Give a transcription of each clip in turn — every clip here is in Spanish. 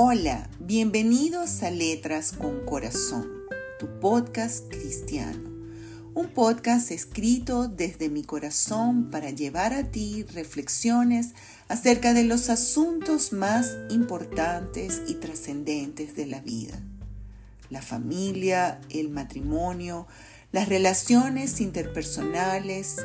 Hola, bienvenidos a Letras con Corazón, tu podcast cristiano. Un podcast escrito desde mi corazón para llevar a ti reflexiones acerca de los asuntos más importantes y trascendentes de la vida. La familia, el matrimonio, las relaciones interpersonales,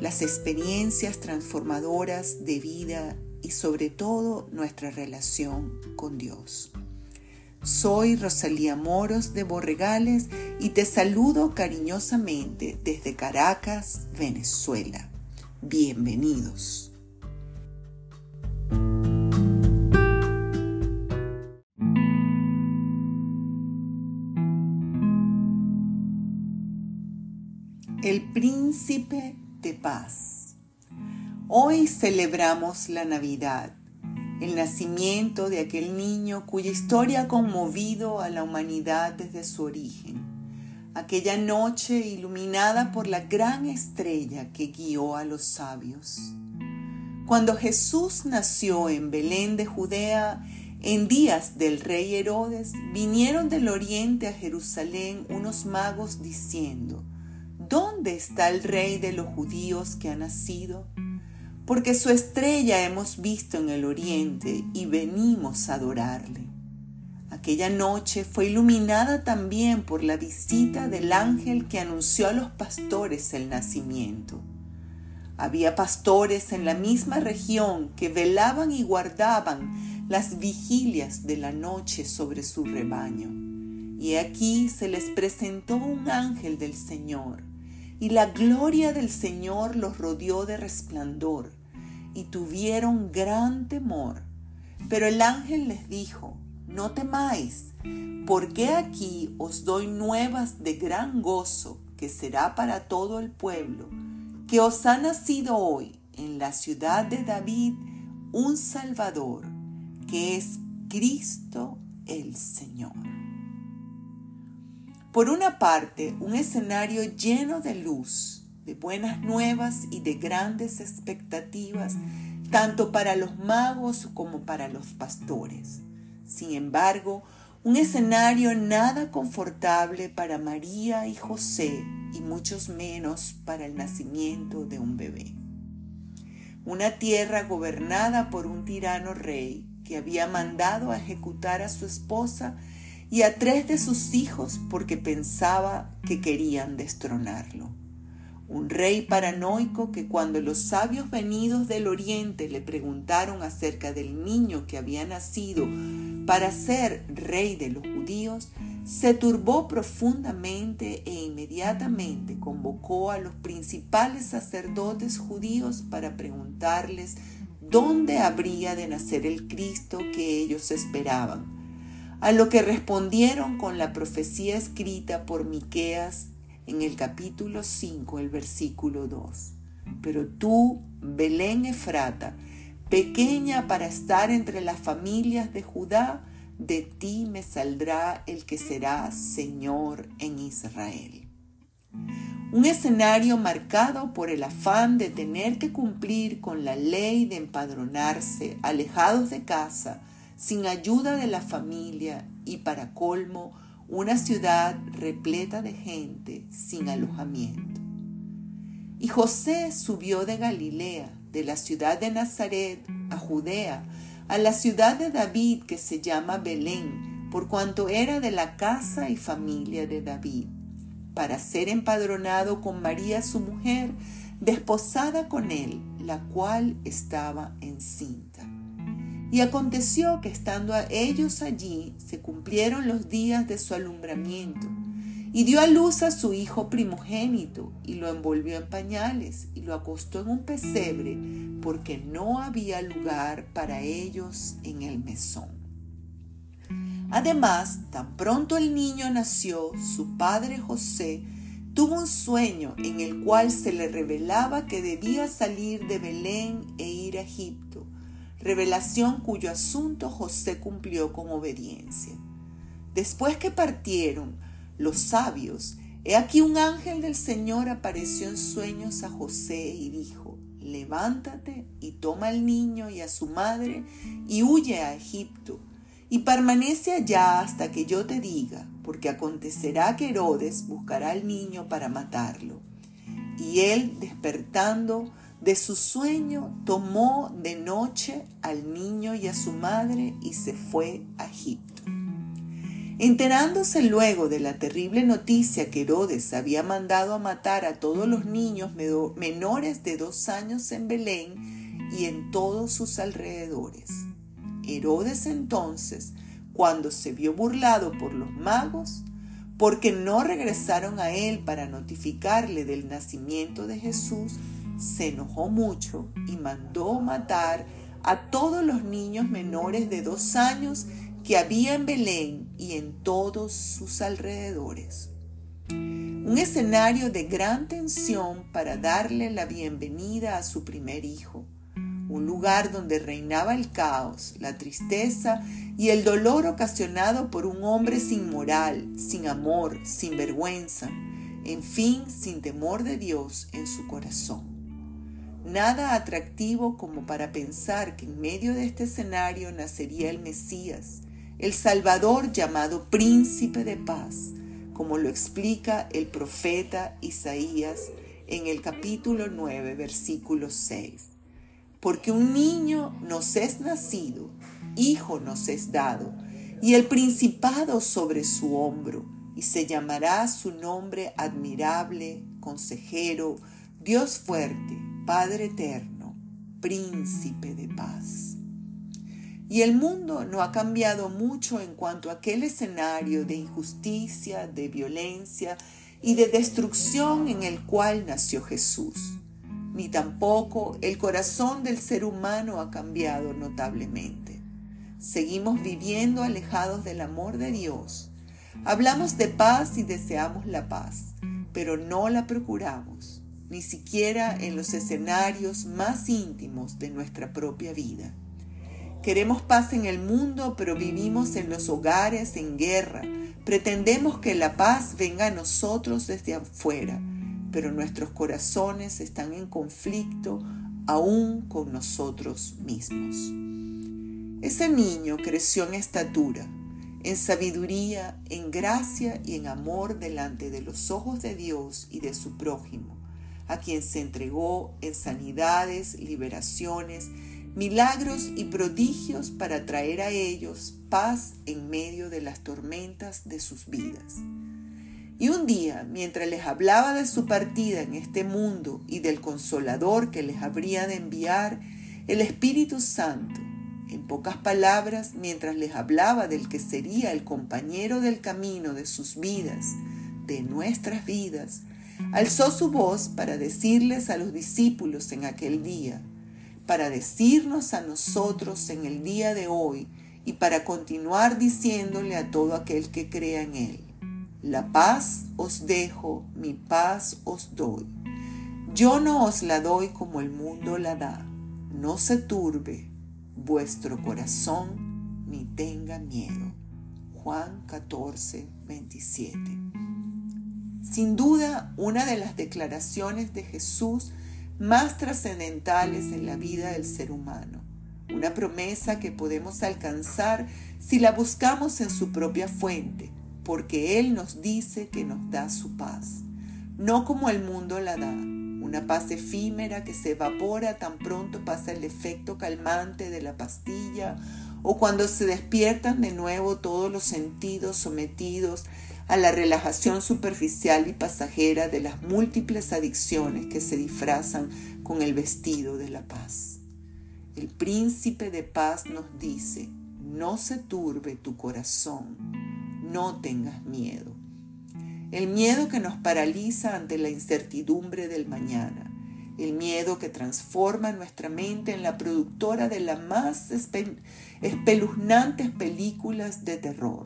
las experiencias transformadoras de vida y sobre todo nuestra relación con Dios. Soy Rosalía Moros de Borregales y te saludo cariñosamente desde Caracas, Venezuela. Bienvenidos. El príncipe de paz. Hoy celebramos la Navidad, el nacimiento de aquel niño cuya historia ha conmovido a la humanidad desde su origen, aquella noche iluminada por la gran estrella que guió a los sabios. Cuando Jesús nació en Belén de Judea, en días del rey Herodes, vinieron del oriente a Jerusalén unos magos diciendo, ¿Dónde está el rey de los judíos que ha nacido? Porque su estrella hemos visto en el oriente y venimos a adorarle. Aquella noche fue iluminada también por la visita del ángel que anunció a los pastores el nacimiento. Había pastores en la misma región que velaban y guardaban las vigilias de la noche sobre su rebaño. Y aquí se les presentó un ángel del Señor, y la gloria del Señor los rodeó de resplandor y tuvieron gran temor. Pero el ángel les dijo, no temáis, porque aquí os doy nuevas de gran gozo, que será para todo el pueblo, que os ha nacido hoy en la ciudad de David un Salvador, que es Cristo el Señor. Por una parte, un escenario lleno de luz, de buenas nuevas y de grandes expectativas, tanto para los magos como para los pastores. Sin embargo, un escenario nada confortable para María y José y muchos menos para el nacimiento de un bebé. Una tierra gobernada por un tirano rey que había mandado a ejecutar a su esposa y a tres de sus hijos porque pensaba que querían destronarlo un rey paranoico que cuando los sabios venidos del oriente le preguntaron acerca del niño que había nacido para ser rey de los judíos, se turbó profundamente e inmediatamente convocó a los principales sacerdotes judíos para preguntarles dónde habría de nacer el Cristo que ellos esperaban. A lo que respondieron con la profecía escrita por Miqueas en el capítulo 5, el versículo 2. Pero tú, Belén Efrata, pequeña para estar entre las familias de Judá, de ti me saldrá el que será Señor en Israel. Un escenario marcado por el afán de tener que cumplir con la ley de empadronarse, alejados de casa, sin ayuda de la familia y para colmo, una ciudad repleta de gente sin alojamiento. Y José subió de Galilea, de la ciudad de Nazaret, a Judea, a la ciudad de David que se llama Belén, por cuanto era de la casa y familia de David, para ser empadronado con María su mujer, desposada con él, la cual estaba encinta. Y aconteció que estando a ellos allí se cumplieron los días de su alumbramiento, y dio a luz a su hijo primogénito, y lo envolvió en pañales, y lo acostó en un pesebre, porque no había lugar para ellos en el mesón. Además, tan pronto el niño nació, su padre José tuvo un sueño en el cual se le revelaba que debía salir de Belén e ir a Egipto revelación cuyo asunto José cumplió con obediencia. Después que partieron los sabios, he aquí un ángel del Señor apareció en sueños a José y dijo, levántate y toma al niño y a su madre y huye a Egipto y permanece allá hasta que yo te diga, porque acontecerá que Herodes buscará al niño para matarlo. Y él, despertando de su sueño, tomó de noche al niño y a su madre y se fue a Egipto. Enterándose luego de la terrible noticia que Herodes había mandado a matar a todos los niños menores de dos años en Belén y en todos sus alrededores, Herodes entonces, cuando se vio burlado por los magos, porque no regresaron a él para notificarle del nacimiento de Jesús, se enojó mucho y mandó matar a todos los niños menores de dos años que había en Belén y en todos sus alrededores. Un escenario de gran tensión para darle la bienvenida a su primer hijo un lugar donde reinaba el caos, la tristeza y el dolor ocasionado por un hombre sin moral, sin amor, sin vergüenza, en fin, sin temor de Dios en su corazón. Nada atractivo como para pensar que en medio de este escenario nacería el Mesías, el Salvador llamado Príncipe de Paz, como lo explica el profeta Isaías en el capítulo 9, versículo 6 porque un niño nos es nacido, hijo nos es dado, y el principado sobre su hombro, y se llamará su nombre admirable, consejero, Dios fuerte, Padre eterno, príncipe de paz. Y el mundo no ha cambiado mucho en cuanto a aquel escenario de injusticia, de violencia y de destrucción en el cual nació Jesús ni tampoco el corazón del ser humano ha cambiado notablemente. Seguimos viviendo alejados del amor de Dios. Hablamos de paz y deseamos la paz, pero no la procuramos, ni siquiera en los escenarios más íntimos de nuestra propia vida. Queremos paz en el mundo, pero vivimos en los hogares en guerra. Pretendemos que la paz venga a nosotros desde afuera pero nuestros corazones están en conflicto aún con nosotros mismos. Ese niño creció en estatura, en sabiduría, en gracia y en amor delante de los ojos de Dios y de su prójimo, a quien se entregó en sanidades, liberaciones, milagros y prodigios para traer a ellos paz en medio de las tormentas de sus vidas. Y un día, mientras les hablaba de su partida en este mundo y del consolador que les habría de enviar, el Espíritu Santo, en pocas palabras, mientras les hablaba del que sería el compañero del camino de sus vidas, de nuestras vidas, alzó su voz para decirles a los discípulos en aquel día, para decirnos a nosotros en el día de hoy y para continuar diciéndole a todo aquel que crea en él. La paz os dejo, mi paz os doy. Yo no os la doy como el mundo la da. No se turbe vuestro corazón ni tenga miedo. Juan 14, 27. Sin duda, una de las declaraciones de Jesús más trascendentales en la vida del ser humano. Una promesa que podemos alcanzar si la buscamos en su propia fuente porque Él nos dice que nos da su paz, no como el mundo la da, una paz efímera que se evapora tan pronto pasa el efecto calmante de la pastilla o cuando se despiertan de nuevo todos los sentidos sometidos a la relajación superficial y pasajera de las múltiples adicciones que se disfrazan con el vestido de la paz. El príncipe de paz nos dice, no se turbe tu corazón no tengas miedo. El miedo que nos paraliza ante la incertidumbre del mañana. El miedo que transforma nuestra mente en la productora de las más espeluznantes películas de terror.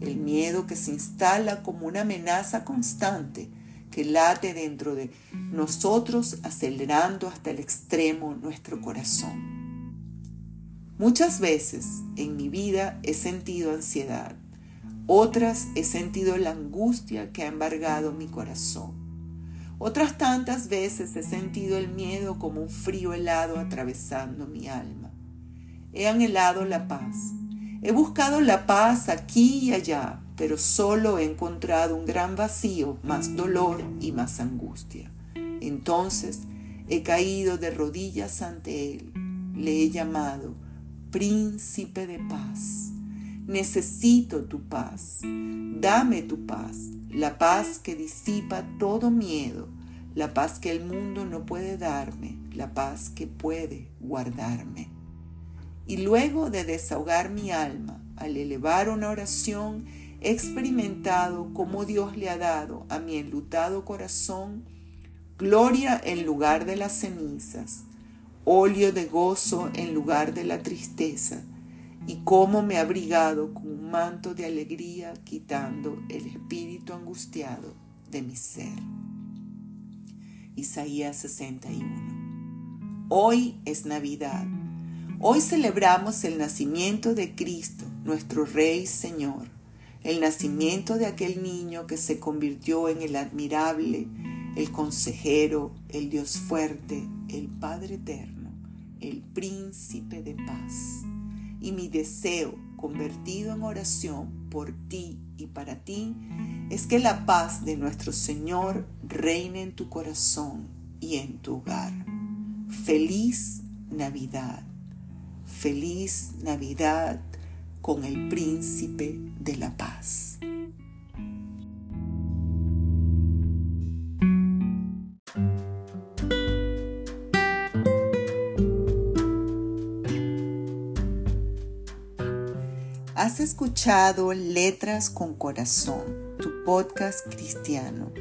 El miedo que se instala como una amenaza constante que late dentro de nosotros acelerando hasta el extremo nuestro corazón. Muchas veces en mi vida he sentido ansiedad otras he sentido la angustia que ha embargado mi corazón. Otras tantas veces he sentido el miedo como un frío helado atravesando mi alma. He anhelado la paz. He buscado la paz aquí y allá, pero solo he encontrado un gran vacío, más dolor y más angustia. Entonces he caído de rodillas ante Él. Le he llamado Príncipe de paz. Necesito tu paz. Dame tu paz, la paz que disipa todo miedo, la paz que el mundo no puede darme, la paz que puede guardarme. Y luego de desahogar mi alma, al elevar una oración, he experimentado cómo Dios le ha dado a mi enlutado corazón gloria en lugar de las cenizas, óleo de gozo en lugar de la tristeza, y cómo me ha abrigado con un manto de alegría quitando el espíritu angustiado de mi ser. Isaías 61. Hoy es Navidad. Hoy celebramos el nacimiento de Cristo, nuestro Rey Señor, el nacimiento de aquel niño que se convirtió en el admirable, el consejero, el Dios fuerte, el Padre eterno, el príncipe de paz y mi deseo convertido en oración por ti y para ti es que la paz de nuestro Señor reine en tu corazón y en tu hogar. Feliz Navidad. Feliz Navidad con el príncipe de la paz. Has escuchado Letras con Corazón, tu podcast cristiano,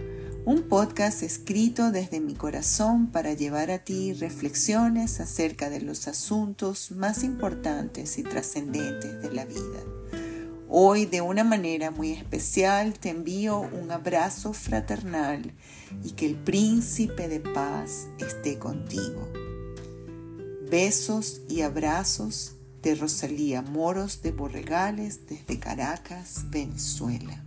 un podcast escrito desde mi corazón para llevar a ti reflexiones acerca de los asuntos más importantes y trascendentes de la vida. Hoy de una manera muy especial te envío un abrazo fraternal y que el príncipe de paz esté contigo. Besos y abrazos de Rosalía Moros de Borregales desde Caracas, Venezuela.